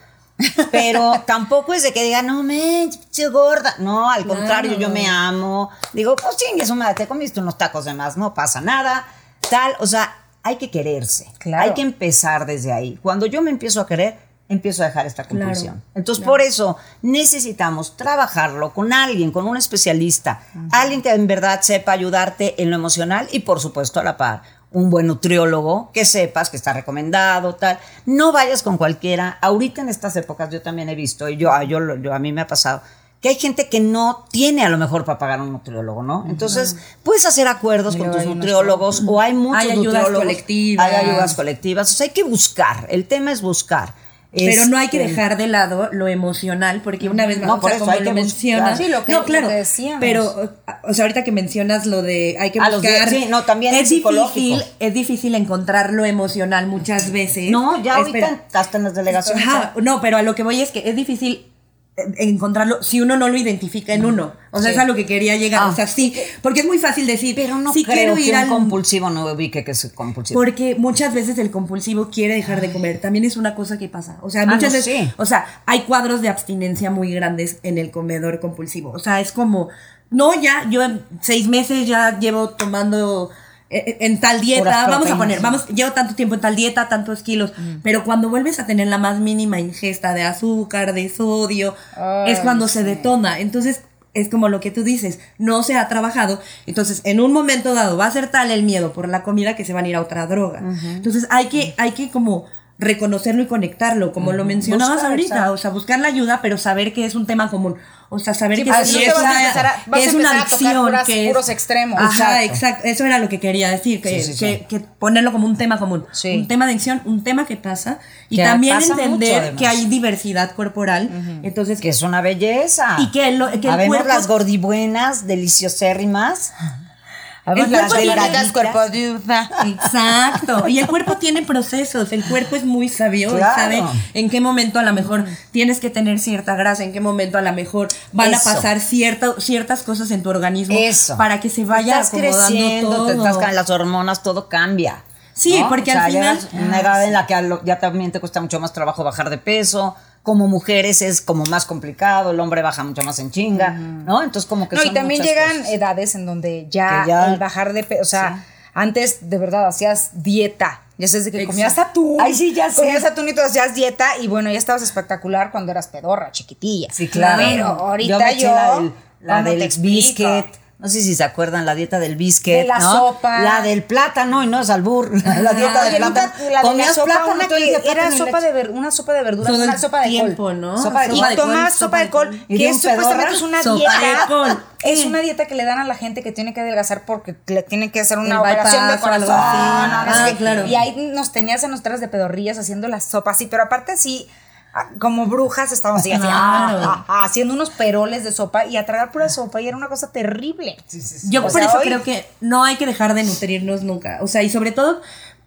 C: Pero tampoco es de que diga, no me, pinche gorda. No, al contrario, yo me amo. Digo, pues chingue su madre, te comiste unos tacos de más, no pasa nada. Tal, o sea, hay que quererse.
D: Claro.
C: Hay que empezar desde ahí. Cuando yo me empiezo a querer, empiezo a dejar esta
E: Claro,
C: compulsión. Entonces, por eso necesitamos trabajarlo con alguien, con un especialista, alguien que en verdad sepa ayudarte en lo emocional y, por supuesto, a la par. Un buen nutriólogo que sepas que está recomendado, tal. No vayas con cualquiera. Ahorita en estas épocas yo también he visto, y yo, a- yo, lo- yo- a mí me ha pasado, que hay gente que no tiene a lo mejor para pagar un nutriólogo, ¿no? Entonces, puedes hacer acuerdos con tus nutriólogos o hay muchos
E: Hay ayudas
C: nutriólogos.
E: colectivas.
C: Hay ayudas colectivas. O sea, hay que buscar. El tema es buscar.
E: Pero no hay que
C: Este,
E: dejar de lado lo emocional, porque una vez más,
C: No,
E: o sea,
C: eso
E: como lo mencionas.
D: Sí, lo que-
E: no,
D: lo
E: claro.
D: que.
E: Pero, o sea, ahorita que mencionas lo de hay que
C: A los
E: buscar.
C: de- sí, no, también
E: es difícil, es difícil encontrar lo emocional muchas veces.
C: No, ya
E: Espera.
C: ahorita hasta en las delegaciones.
E: Ajá, no, pero a lo que voy es que es difícil encontrarlo si uno no lo identifica en uno. O sea,
C: Sí.
E: es a lo que quería llegar.
C: Ah.
E: O sea, sí, porque es muy fácil decir,
C: Pero no
E: sí
C: creo
E: quiero
C: que
E: ir
C: un
E: al
C: compulsivo no ubique que es compulsivo.
E: porque muchas veces el compulsivo quiere dejar de comer. También es una cosa que pasa. O sea,
C: Ah,
E: muchas
C: no,
E: veces.
C: sí.
E: O sea, hay cuadros de abstinencia muy grandes en el comedor compulsivo. O sea, es como. No, ya, yo en seis meses ya llevo tomando. En tal dieta, vamos a poner, vamos, llevo tanto tiempo en tal dieta, tantos kilos, pero cuando vuelves a tener la más mínima ingesta de azúcar, de sodio, es cuando se detona. Entonces, es como lo que tú dices, no se ha trabajado. Entonces, en un momento dado va a ser tal el miedo por la comida que se van a ir a otra droga. Entonces, hay que, hay que como reconocerlo y conectarlo, como lo mencionabas
C: Buscar,
E: ahorita,
C: exacto.
E: o sea, buscar la ayuda, pero saber que es un tema común. O sea, saber que sí es que
D: a
E: es una adicción, que es-
D: puros extremos.
E: Ajá,
C: Exacto.
E: exacto. Eso era lo que quería decir, que,
C: Sí, sí, sí.
E: que- que ponerlo como un tema común.
C: Sí.
E: Un tema de adicción, un tema que pasa. Y también
C: pasa
E: entender que hay diversidad corporal. Entonces,
C: que es una belleza.
E: Y que lo- que el cuerpo-
C: las gordibuenas, deliciosérrimas. Habemos
E: El cuerpo
C: delgaditas.
E: Exacto. Y el cuerpo tiene procesos. El cuerpo es muy sabio
C: Claro.
E: sabe en qué momento a lo mejor tienes que tener cierta grasa, en qué momento a lo mejor van
C: Eso.
E: a pasar cierta- ciertas cosas en tu organismo
C: Eso.
E: para que se vaya
C: estás
E: acomodando
C: creciendo,
E: todo.
C: te estás las hormonas, todo cambia.
E: Sí, porque al final-
C: una edad en la que lo- ya también te cuesta mucho más trabajo bajar de peso. Como mujeres es como más complicado, el hombre baja mucho más en chinga, ¿no? Entonces como que
D: No, y también llegan
C: cosas.
D: edades en donde ya, el bajar de peso, o sea, antes de verdad hacías dieta. Ya sabes de que comías atún.
C: Ay, sí, ya sé.
D: Comías atún y tú hacías dieta y bueno, ya estabas espectacular cuando eras pedorra, chiquitilla.
C: Sí, claro.
D: Pero ahorita yo,
C: la del, la
D: ¿cómo
C: del
D: te explico?
C: biscuit. No sé si se acuerdan la dieta del biscuit.
D: De la
C: ¿no?
D: sopa.
C: La del plátano y no es albur. La dieta del plátano.
D: la de la sopa,
C: plátano
D: una que era sopa de ver, una sopa de verduras,
E: Todo
D: una sopa de
E: tiempo,
D: col.
E: ¿no?
D: Sopa de,
E: Sopa de
D: y
E: col,
D: tomás
E: sopa de
D: col,
E: col.
C: ¿Y de
D: que es supuestamente es una
E: Sopa
D: dieta.
E: de col.
D: Es una dieta que le dan a la gente que tiene que adelgazar porque le tienen que hacer una
E: El
D: operación de
E: bypass
D: corazón. no, no
E: Ah, claro.
D: Y ahí nos tenías en nuestras de pedorrillas haciendo la sopa así, pero aparte ah, como brujas estábamos así, así,
E: Claro.
D: ah, ah, ah, haciendo unos peroles de sopa y a tragar pura sopa y era una cosa terrible.
E: Yo
D: O
E: por
D: sea,
E: eso
D: hoy-
E: creo que no hay que dejar de nutrirnos nunca. O sea, y sobre todo,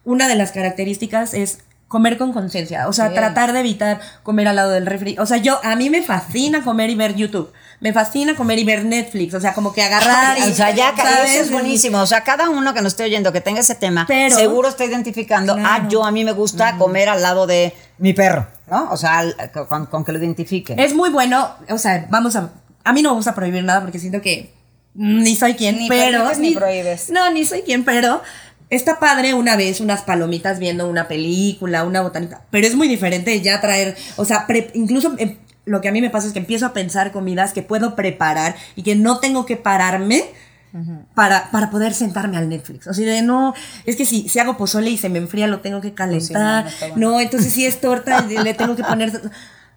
E: una de las características es comer con conciencia. O sea,
D: Sí.
E: tratar de evitar comer al lado del refri. O sea, yo, a mí me fascina comer y ver YouTube. Me fascina comer y ver Netflix. O sea, como que agarrar y.
C: O sea, ya eso es buenísimo. O sea, cada uno que nos esté oyendo que tenga ese tema,
E: Pero-
C: seguro está identificando,
E: Claro.
C: ah, yo a mí me gusta comer al lado de mi perro, ¿no? O sea, al- con, con que lo identifique.
E: Es muy bueno. O sea, vamos a. A mí no me gusta prohibir nada porque siento que ni soy quien,
D: Ni
E: pero.
D: ni prohíbes.
E: No, ni soy quien, pero. Está padre una vez unas palomitas viendo una película, una botanita, pero es muy diferente ya traer, o sea, pre- incluso em, lo que a mí me pasa es que empiezo a pensar comidas que puedo preparar y que no tengo que pararme para, para poder sentarme al Netflix. O sea, de no, es que si, si hago pozole y se me enfría, lo tengo que calentar.
D: no,
E: no, entonces si es torta, le tengo que poner.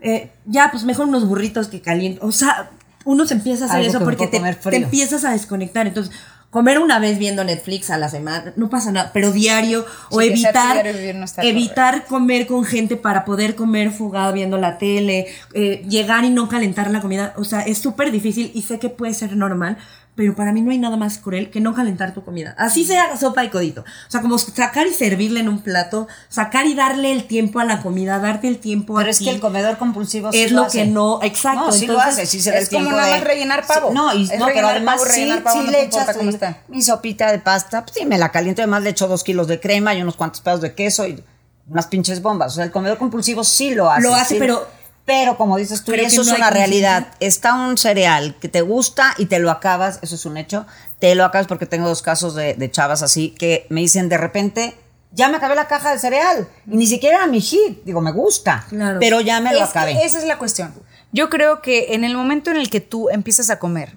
E: eh, ya, pues mejor unos burritos que caliento. O sea, uno se empieza a hacer
C: Algo
E: eso porque te, te empiezas a desconectar. Entonces, comer una vez viendo Netflix a la semana, no pasa nada, pero diario, o
D: Sí,
E: evitar,
D: diario no
E: evitar comer con gente para poder comer fugado viendo la tele, eh, llegar y no calentar la comida. O sea, es súper difícil y sé que puede ser normal. Pero para mí no hay nada más cruel que no calentar tu comida. Así sea sopa y codito. O sea, como sacar y servirle en un plato, sacar y darle el tiempo a la comida, darte el tiempo a
C: Pero es
E: ti.
C: que el comedor compulsivo sí
E: es lo
C: hace.
E: que no, exacto.
C: No, sí lo
E: entonces,
C: hace, sí se
D: es como nada más rellenar pavo.
C: Sí, no, y,
D: Es
C: no, pero además
D: pavo,
C: sí,
D: rellenar pavo,
C: sí
D: no
C: le echas
D: cómo
C: mi-
D: está.
C: mi sopita de pasta, pues sí, me la caliento, además le echo dos kilos de crema y unos cuantos pedazos de queso y unas pinches bombas. O sea, el comedor compulsivo sí lo hace.
E: Lo hace, pero-
C: Pero como dices tú, y eso es
E: no
C: una realidad. Está un cereal que te gusta y te lo acabas, eso es un hecho. Te lo acabas porque tengo dos casos de, de chavas así que me dicen de repente, ya me acabé la caja de cereal. Y ni siquiera era mi hit. Digo, me gusta.
E: Claro.
C: Pero ya me lo
D: Es
C: acabé.
D: esa es la cuestión. Yo creo que en el momento en el que tú empiezas a comer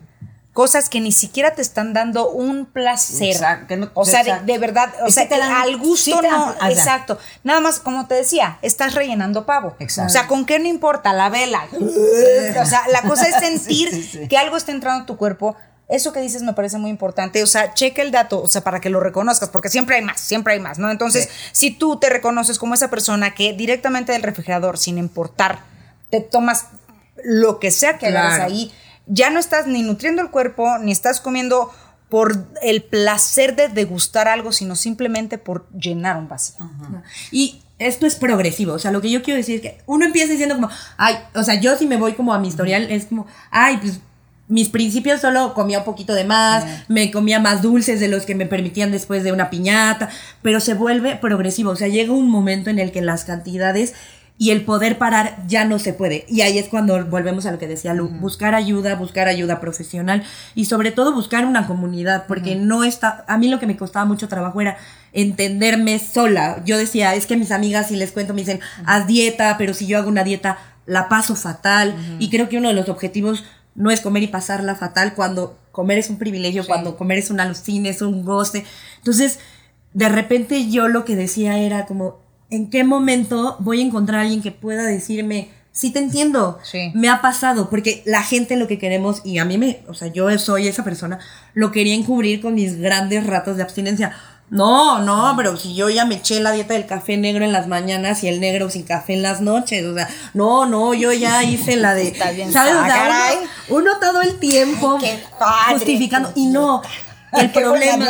D: cosas que ni siquiera te están dando un placer.
C: Exacto, no-
D: o sea, de,
C: exacto.
D: de verdad, o
C: Es
D: sea,
C: que te
D: que
C: dan-
D: al gusto
C: sí te dan-
D: no,
C: sea.
D: exacto. Nada más, como te decía, estás rellenando pavo.
C: Exacto.
D: O sea, ¿con qué no importa? La vela. o sea, la cosa es sentir
C: Sí, sí, sí.
D: que algo está entrando a tu cuerpo. Eso que dices me parece muy importante. O sea, checa el dato, o sea, para que lo reconozcas, porque siempre hay más, siempre hay más, ¿no? Entonces, si tú te reconoces como esa persona que directamente del refrigerador, sin importar, te tomas lo que sea que
E: Claro.
D: ahí, ya no estás ni nutriendo el cuerpo, ni estás comiendo por el placer de degustar algo, sino simplemente por llenar un vacío.
E: Y esto es progresivo, o sea, lo que yo quiero decir es que uno empieza diciendo como, ay, o sea, yo si me voy como a mi historial, es como, ay, pues mis principios solo comía un poquito de más, me comía más dulces de los que me permitían después de una piñata, pero se vuelve progresivo, o sea, llega un momento en el que las cantidades y el poder parar ya no se puede. Y ahí es cuando volvemos a lo que decía Lu, buscar ayuda, buscar ayuda profesional y sobre todo buscar una comunidad, porque no está, a mí lo que me costaba mucho trabajo era entenderme sola. Yo decía, es que mis amigas si les cuento me dicen, haz dieta, pero si yo hago una dieta la paso fatal y creo que uno de los objetivos no es comer y pasarla fatal cuando comer es un privilegio, cuando comer es un alucine, es un goce. Entonces, de repente yo lo que decía era como, ¿en qué momento voy a encontrar a alguien que pueda decirme, sí te entiendo,
D: Sí.
E: me ha pasado? Porque la gente lo que queremos, y a mí me, o sea, yo soy esa persona, lo quería encubrir con mis grandes ratos de abstinencia. No, no, pero si yo ya me eché la dieta del café negro en las mañanas y el negro sin café en las noches, o sea, no, no, yo ya hice la de,
D: Está bien,
E: ¿sabes? O sea, uno, uno todo el tiempo
D: Ay, qué padre,
E: justificando y no. El problema,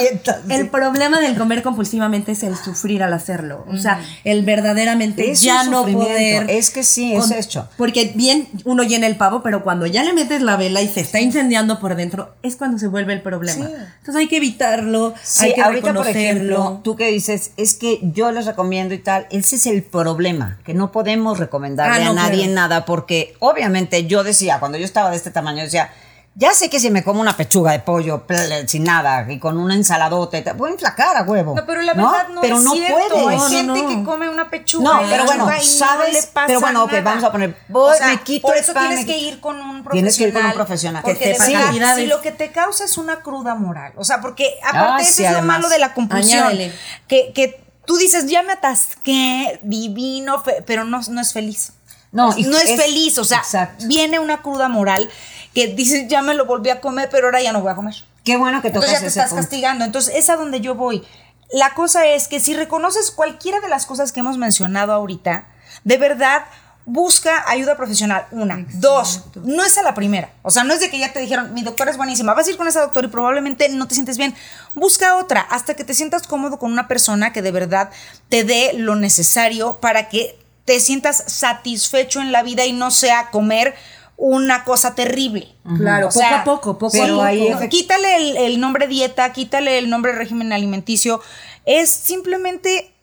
E: el problema del comer compulsivamente es el sufrir al hacerlo. O sea, el verdaderamente
C: Es
E: ya no poder.
C: Es que sí, es
E: con-
C: hecho.
E: Porque bien uno llena el pavo, pero cuando ya le metes la vela y se está incendiando por dentro, es cuando se vuelve el problema. Entonces hay que evitarlo,
C: Sí,
E: hay que
C: ahorita, por
E: reconocerlo.
C: ejemplo, tú que dices, es que yo les recomiendo y tal, ese es el problema, que no podemos recomendarle
E: Ah, no,
C: a nadie nada, porque obviamente yo decía, cuando yo estaba de este tamaño, decía, ya sé que si me como una pechuga de pollo pl- sin nada y con una ensaladota, voy a enflacar a huevo.
D: No, pero la verdad no,
C: Pero
D: es
C: no
D: cierto.
C: puedes.
D: Hay
E: No, no,
D: gente
E: no.
D: que come una pechuga.
C: No, pero bueno,
D: y
C: sabes,
D: no le pasa
C: pero bueno, ok,
D: nada.
C: vamos a poner, voy, me quito
D: por
C: el
D: eso
C: pan,
D: tienes
C: me
D: que ir con un profesional.
C: Tienes que ir con un profesional.
D: Porque
E: Que
D: verdad,
E: cantidades.
D: si lo que te causa es una cruda moral. O sea, porque aparte
C: Ah,
D: eso
C: sí,
D: es lo malo de la compulsión.
E: Añádele.
D: Que, que tú dices, ya me atasqué, divino, fe- pero no, no es feliz.
C: No,
D: no es,
C: es-
D: feliz. O sea,
C: exacto.
D: viene una cruda moral que dices, ya me lo volví a comer, pero ahora ya no voy a comer.
C: Qué bueno que tocas
D: Entonces ya te
C: ese
D: estás
C: punto.
D: castigando. Entonces es a donde yo voy. La cosa es que si reconoces cualquiera de las cosas que hemos mencionado ahorita, de verdad busca ayuda profesional. Una. Dos. No es a la primera. O sea, no es de que ya te dijeron, mi doctora es buenísima, vas a ir con esa doctora y probablemente no te sientes bien. Busca otra hasta que te sientas cómodo con una persona que de verdad te dé lo necesario para que te sientas satisfecho en la vida y no sea comer una cosa terrible.
E: Claro,
D: O sea,
E: poco a poco, poco
C: pero
E: a
C: ahí
E: poco.
C: efect-
D: Quítale el, el nombre dieta, quítale el nombre régimen alimenticio. Es simplemente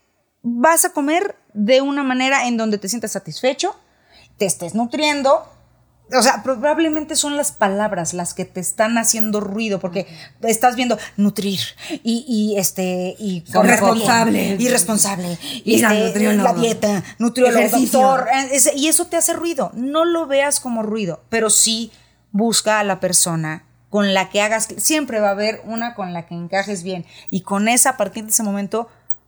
D: vas a comer de una manera en donde te sientas satisfecho, te estés nutriendo. O sea, probablemente son las palabras las que te están haciendo ruido porque estás viendo nutrir y, y, este y
E: Responsable.
D: bien, y
E: al
D: este, la dieta, nutriólogo, doctor, eh, y eso te hace ruido. No lo veas como ruido, pero sí busca a la persona con la que hagas, siempre va a haber una con la que encajes bien y con esa a partir de ese momento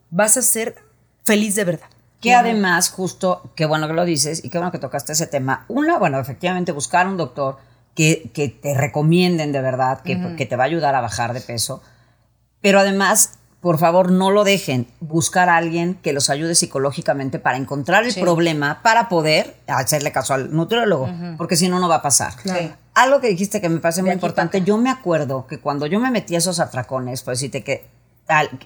D: vas a ser feliz de verdad.
C: Que además, justo, qué bueno que lo dices y qué bueno que tocaste ese tema. Uno, bueno, efectivamente, buscar un doctor que, que te recomienden de verdad, que, que te va a ayudar a bajar de peso. Pero además, por favor, no lo dejen. Buscar a alguien que los ayude psicológicamente para encontrar el problema, para poder hacerle caso al nutriólogo, porque si no, no va a pasar. Algo que dijiste que me parece muy importante, yo me acuerdo que cuando yo me metí a esos atracones, pues decirte que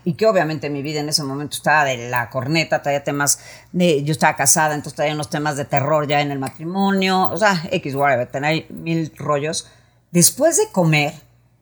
C: y que obviamente mi vida en ese momento estaba de la corneta, traía temas de, yo estaba casada, entonces traía unos temas de terror ya en el matrimonio, o sea, X, whatever, tenía mil rollos. Después de comer,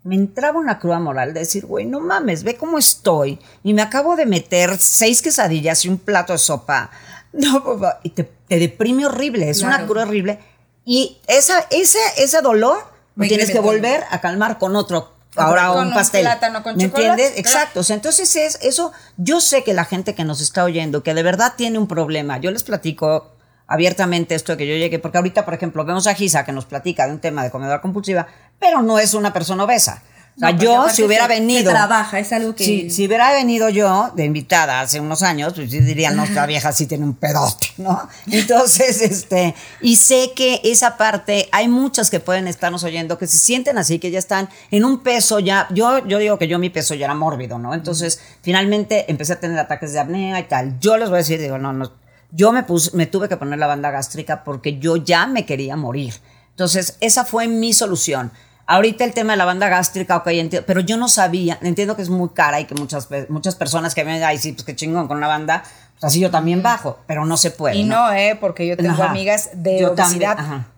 C: me entraba una cruda moral de decir, güey, no mames, ve cómo estoy, y me acabo de meter seis quesadillas y un plato de sopa, no, papá, y te, te deprime horrible, es una cruda horrible, y esa, ese, ese dolor lo
E: Va
C: tienes que volver a calmar con otro, ahora
D: Con
C: un
D: un
C: pastel.
D: plátano con
C: ¿Me
D: chocolate,
C: entiendes?
D: claro.
C: Exacto. O sea, entonces es eso. Yo sé que la gente que nos está oyendo, que de verdad tiene un problema, yo les platico abiertamente esto de que yo llegué, porque ahorita, por ejemplo, vemos a Gisa que nos platica de un tema de comedora compulsiva, pero no es una persona obesa. O sea,
E: No,
C: yo si hubiera
E: se- se
C: venido.
E: trabaja, es algo que-
C: Si, si hubiera venido yo de invitada hace unos años, pues yo diría, no, esta vieja sí tiene un pedote, ¿no? Entonces, este, y sé que esa parte, hay muchas que pueden estarnos oyendo que se sienten así, que ya están en un peso ya. Yo, yo digo que yo mi peso ya era mórbido, ¿no? Entonces, finalmente empecé a tener ataques de apnea y tal. Yo les voy a decir, digo, no, no. Yo me puse, me tuve que poner la banda gástrica porque yo ya me quería morir. Entonces, esa fue mi solución. Ahorita el tema de la banda gástrica, ok, entiendo, pero yo no sabía, entiendo que es muy cara y que muchas, muchas personas que me ay, sí, pues qué chingón con una banda, pues así yo también bajo, pero no se puede.
D: Y no, ¿eh? Porque yo tengo
C: Ajá.
D: amigas de
C: Yo
D: obesidad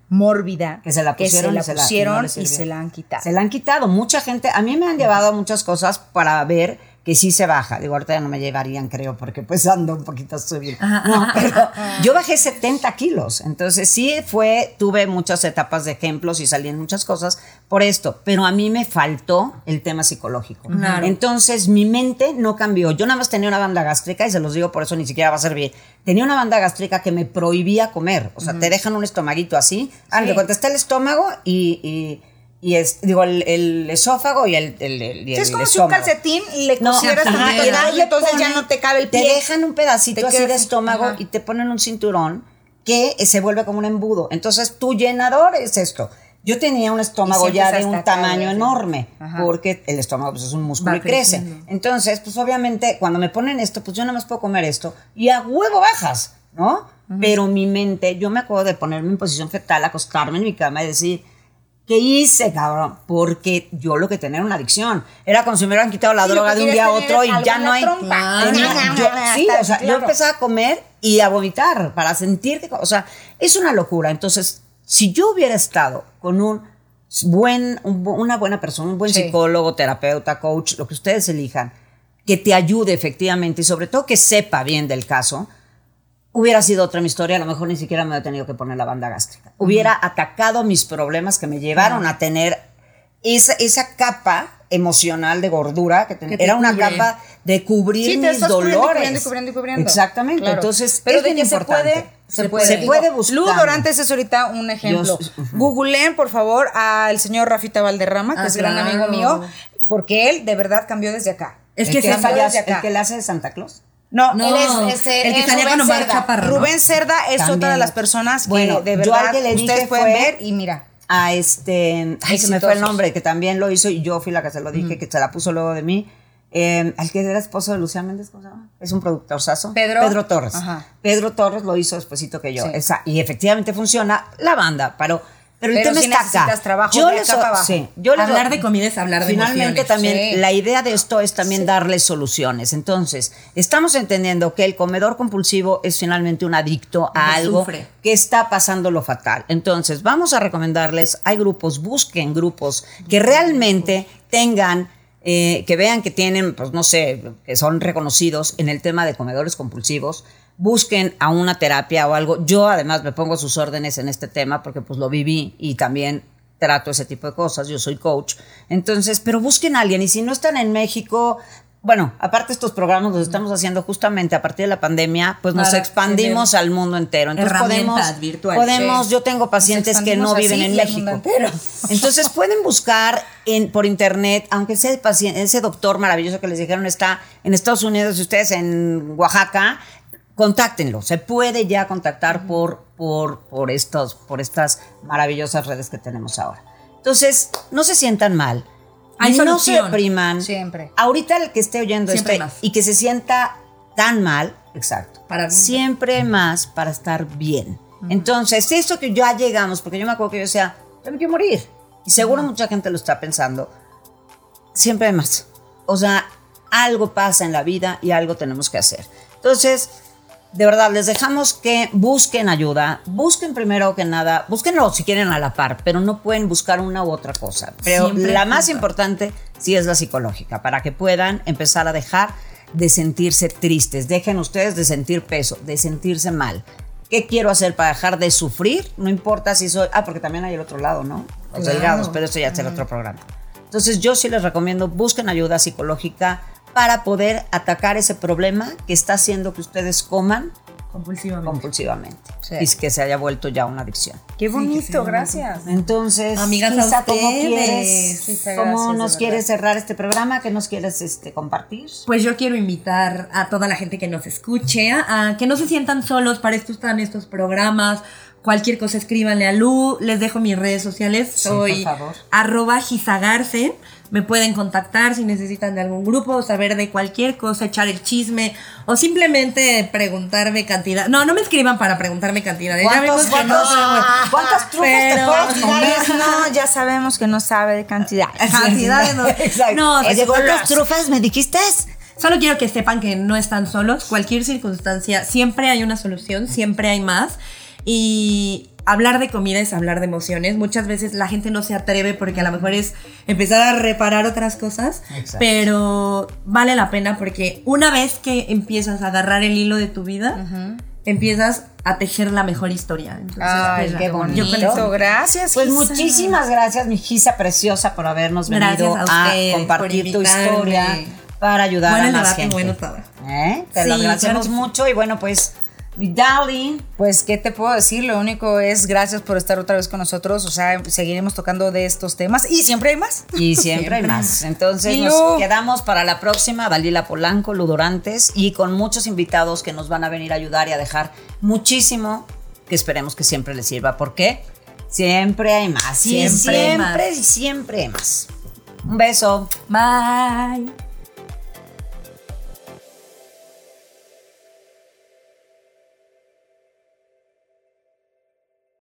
D: mórbida
C: que se la pusieron,
D: se
C: y
D: la
C: se la-
D: pusieron
C: no le
D: y
C: sirvió.
D: se la han quitado.
C: Se la han quitado. Mucha gente, a mí me han llevado muchas cosas para ver que sí se baja. Digo, ahorita ya no me llevarían, creo, porque pues ando un poquito subido. No, pero yo bajé 70 kilos. Entonces sí fue, tuve muchas etapas de ejemplos y salí en muchas cosas por esto. Pero a mí me faltó el tema psicológico.
E: Claro.
C: Entonces mi mente no cambió. Yo nada más tenía una banda gástrica y se los digo por eso ni siquiera va a servir. Tenía una banda gástrica que me prohibía comer. O sea, te dejan un estomaguito así. Ah, está el estómago y, y, y es, digo, el, el esófago y el, el, el- y
D: Sí, es
C: el
D: como si un calcetín le
C: No,
D: cosieras
C: ajá,
D: tantito
C: y
D: entonces ya
C: ponen-
D: no te cabe el
C: Te
D: pie.
C: dejan un pedacito
D: Te
C: así
D: quedas
C: de estómago
D: ajá.
C: y te ponen un cinturón que se vuelve como un embudo. Entonces tu llenador es esto. Yo tenía un estómago ya de un tamaño enorme,
D: Ajá.
C: porque el estómago pues, es un músculo
E: Va
C: y crece.
E: creciendo.
C: Entonces, pues obviamente cuando me ponen esto, pues yo nada más puedo comer esto y a huevo bajas, ¿no? Pero mi mente, yo me acuerdo de ponerme en posición fetal, acostarme en mi cama y decir, ¿qué hice, cabrón? Porque yo lo que tenía era una adicción. Era me hubieran quitado la
D: Sí,
C: droga de un día a otro y ya no hay...
D: trompa.
C: Yo- sí, o sea, yo empecé a comer y a vomitar para sentir que, o sea, es una locura. Entonces, si yo hubiera estado con un buen, un una buena persona, un buen
D: Sí.
C: psicólogo, terapeuta, coach, lo que ustedes elijan, que te ayude efectivamente y sobre todo que sepa bien del caso, hubiera sido otra mi historia, a lo mejor ni siquiera me hubiera tenido que poner la banda gástrica. Hubiera atacado mis problemas que me llevaron a tener esa, esa capa emocional de gordura que, ten-
E: Que te
C: era una
E: cubre.
C: capa de cubrir
D: Sí, te
C: mis
D: estás cubriendo,
C: dolores.
D: cubriendo, cubriendo, cubriendo.
C: Exactamente.
D: Claro.
C: Entonces,
D: pero
C: es
D: de
C: bien
D: que se puede, se, puede.
C: Se puede buscar.
D: Lu Dorantes es ahorita un ejemplo.
C: Yo-
D: Googleen, por favor, al señor Rafita Valderrama, que
E: Ah,
D: es gran amigo mío, porque él de verdad cambió desde acá.
E: Es
C: El
E: que
C: que,
E: se
C: es payaso-
D: desde acá.
C: el que le hace de Santa Claus.
D: No,
E: No,
D: él es, es,
E: el que
D: es
E: salía
D: Rubén
E: con Omar
D: Cerda.
E: Chaparro, ¿no?
D: Rubén Cerda es
C: También.
D: otra de las personas que
C: Bueno,
D: de
C: yo
D: verdad
C: que le dije
D: ustedes pueden
C: fue-
D: ver y mira.
C: a este, ay, se me fue el
D: Exitosos.
C: nombre, que también lo hizo y yo fui la que se lo dije, que se la puso luego de mí. Eh, al que era esposo de Lucía Méndez, ¿cómo se llama? Es un productor saso.
D: Pedro.
C: Pedro Torres.
D: Ajá.
C: Pedro Torres lo hizo despuesito que yo.
D: Sí.
C: Esa- y efectivamente funciona la banda, pero, pero el
D: Pero
C: tema
D: sí
C: está acá.
D: trabajo
C: yo les,
D: acá
C: sí, yo les-
E: Hablar de comida es hablar de
C: Finalmente
E: emociones.
C: también
D: Sí.
C: la idea de esto es también darle soluciones. Entonces, estamos entendiendo que el comedor compulsivo es finalmente un adicto a algo
E: sufre.
C: que está pasando lo fatal. Entonces, vamos a recomendarles, hay grupos, busquen grupos que realmente tengan, eh, que vean que tienen, pues no sé, que son reconocidos en el tema de comedores compulsivos. Busquen a una terapia o algo. Yo además me pongo sus órdenes en este tema porque pues lo viví y también trato ese tipo de cosas, yo soy coach. Entonces, pero busquen a alguien y si no están en México, bueno, aparte estos programas los estamos haciendo justamente a partir de la pandemia, pues nos
E: Para
C: expandimos al mundo entero. Entonces podemos,
E: virtuales.
C: podemos,
D: Sí.
C: yo tengo pacientes que no viven en México. Entonces pueden buscar en, por internet, aunque ese paciente, ese doctor maravilloso que les dijeron está en Estados Unidos y ustedes en Oaxaca, contáctenlo. Se puede ya contactar por, por, por, estos, por estas maravillosas redes que tenemos ahora. Entonces, no se sientan mal.
E: Hay
C: no se
E: solución.
C: depriman.
D: Siempre.
C: Ahorita el que esté oyendo
E: Siempre
C: este
E: más.
C: y que se sienta tan mal, exacto.
E: Para bien.
C: Siempre más para estar bien. Entonces, esto que ya llegamos, porque yo me acuerdo que yo decía, yo me quiero morir. Y seguro mucha gente lo está pensando. Siempre hay más. O sea, algo pasa en la vida y algo tenemos que hacer. Entonces, de verdad, les dejamos que busquen ayuda. Busquen primero que nada, búsquenlo si quieren a la par, pero no pueden buscar una u otra cosa. Pero
E: Siempre
C: la más importante sí es la psicológica, para que puedan empezar a dejar de sentirse tristes. Dejen ustedes de sentir peso, de sentirse mal. ¿Qué quiero hacer para dejar de sufrir? No importa si soy... Ah, porque también hay el otro lado, ¿no? Los
E: Claro.
C: delgados, pero eso ya será otro programa. Entonces yo sí les recomiendo, busquen ayuda psicológica para poder atacar ese problema que está haciendo que ustedes coman
E: Compulsivamente.
C: compulsivamente
D: Sí.
C: y que se haya vuelto ya una adicción.
D: Qué bonito, gracias.
C: Entonces,
E: Amigas,
C: ¿cómo quieres, cómo
D: gracias,
C: nos quieres cerrar este programa? ¿Qué nos quieres este, compartir?
E: Pues yo quiero invitar a toda la gente que nos escuche a, a que no se sientan solos para esto están estos programas cualquier cosa escríbanle a Lu, les dejo mis redes sociales, soy
C: por favor.
E: arroba gizagarce, me pueden contactar si necesitan de algún grupo, saber de cualquier cosa, echar el chisme o simplemente preguntarme cantidad. No, no me escriban para preguntarme cantidades. Ya vemos
C: ¿Cuántos,
E: que no
C: cuántos,
E: somos-
C: ¿Cuántas trufas te puedes tirar?
D: Hombres, no, ya sabemos que no sabe de cantidad.
E: Cantidades no.
C: Exacto.
E: No,
C: Oye,
E: se-
C: ¿cuántas trufas me dijiste?
E: Solo quiero que sepan que no están solos. Cualquier circunstancia, siempre hay una solución, siempre hay más. Y hablar de comida es hablar de emociones. Muchas veces la gente no se atreve porque a lo mejor es empezar a reparar otras cosas.
C: Exacto.
E: Pero vale la pena porque una vez que empiezas a agarrar el hilo de tu vida, empiezas a tejer la mejor historia. Entonces,
D: Ay,
E: pues,
D: qué
E: yo
D: bonito.
E: eso-
D: Gracias.
C: Pues
D: Gisa.
C: muchísimas gracias, mi Gisa preciosa, por habernos
E: Gracias
C: venido
E: a
C: compartir tu historia para ayudar
E: Bueno
C: a más
E: debate,
C: gente.
E: bueno todo.
C: ¿Eh? Te
E: Sí,
C: lo agradecemos
E: claro
C: mucho y bueno, pues, darling,
D: Pues, ¿qué te puedo decir? Lo único es gracias por estar otra vez con nosotros. O sea, seguiremos tocando de estos temas y siempre hay más.
C: y siempre hay más. Entonces
D: Y
C: nos quedamos para la próxima, Dalila Polanco, Ludorantes, y con muchos invitados que nos van a venir a ayudar y a dejar muchísimo que esperemos que siempre les sirva. ¿Por qué? Siempre hay más. Y
E: Siempre hay
C: siempre,
E: más.
C: siempre hay más. Un beso.
E: Bye.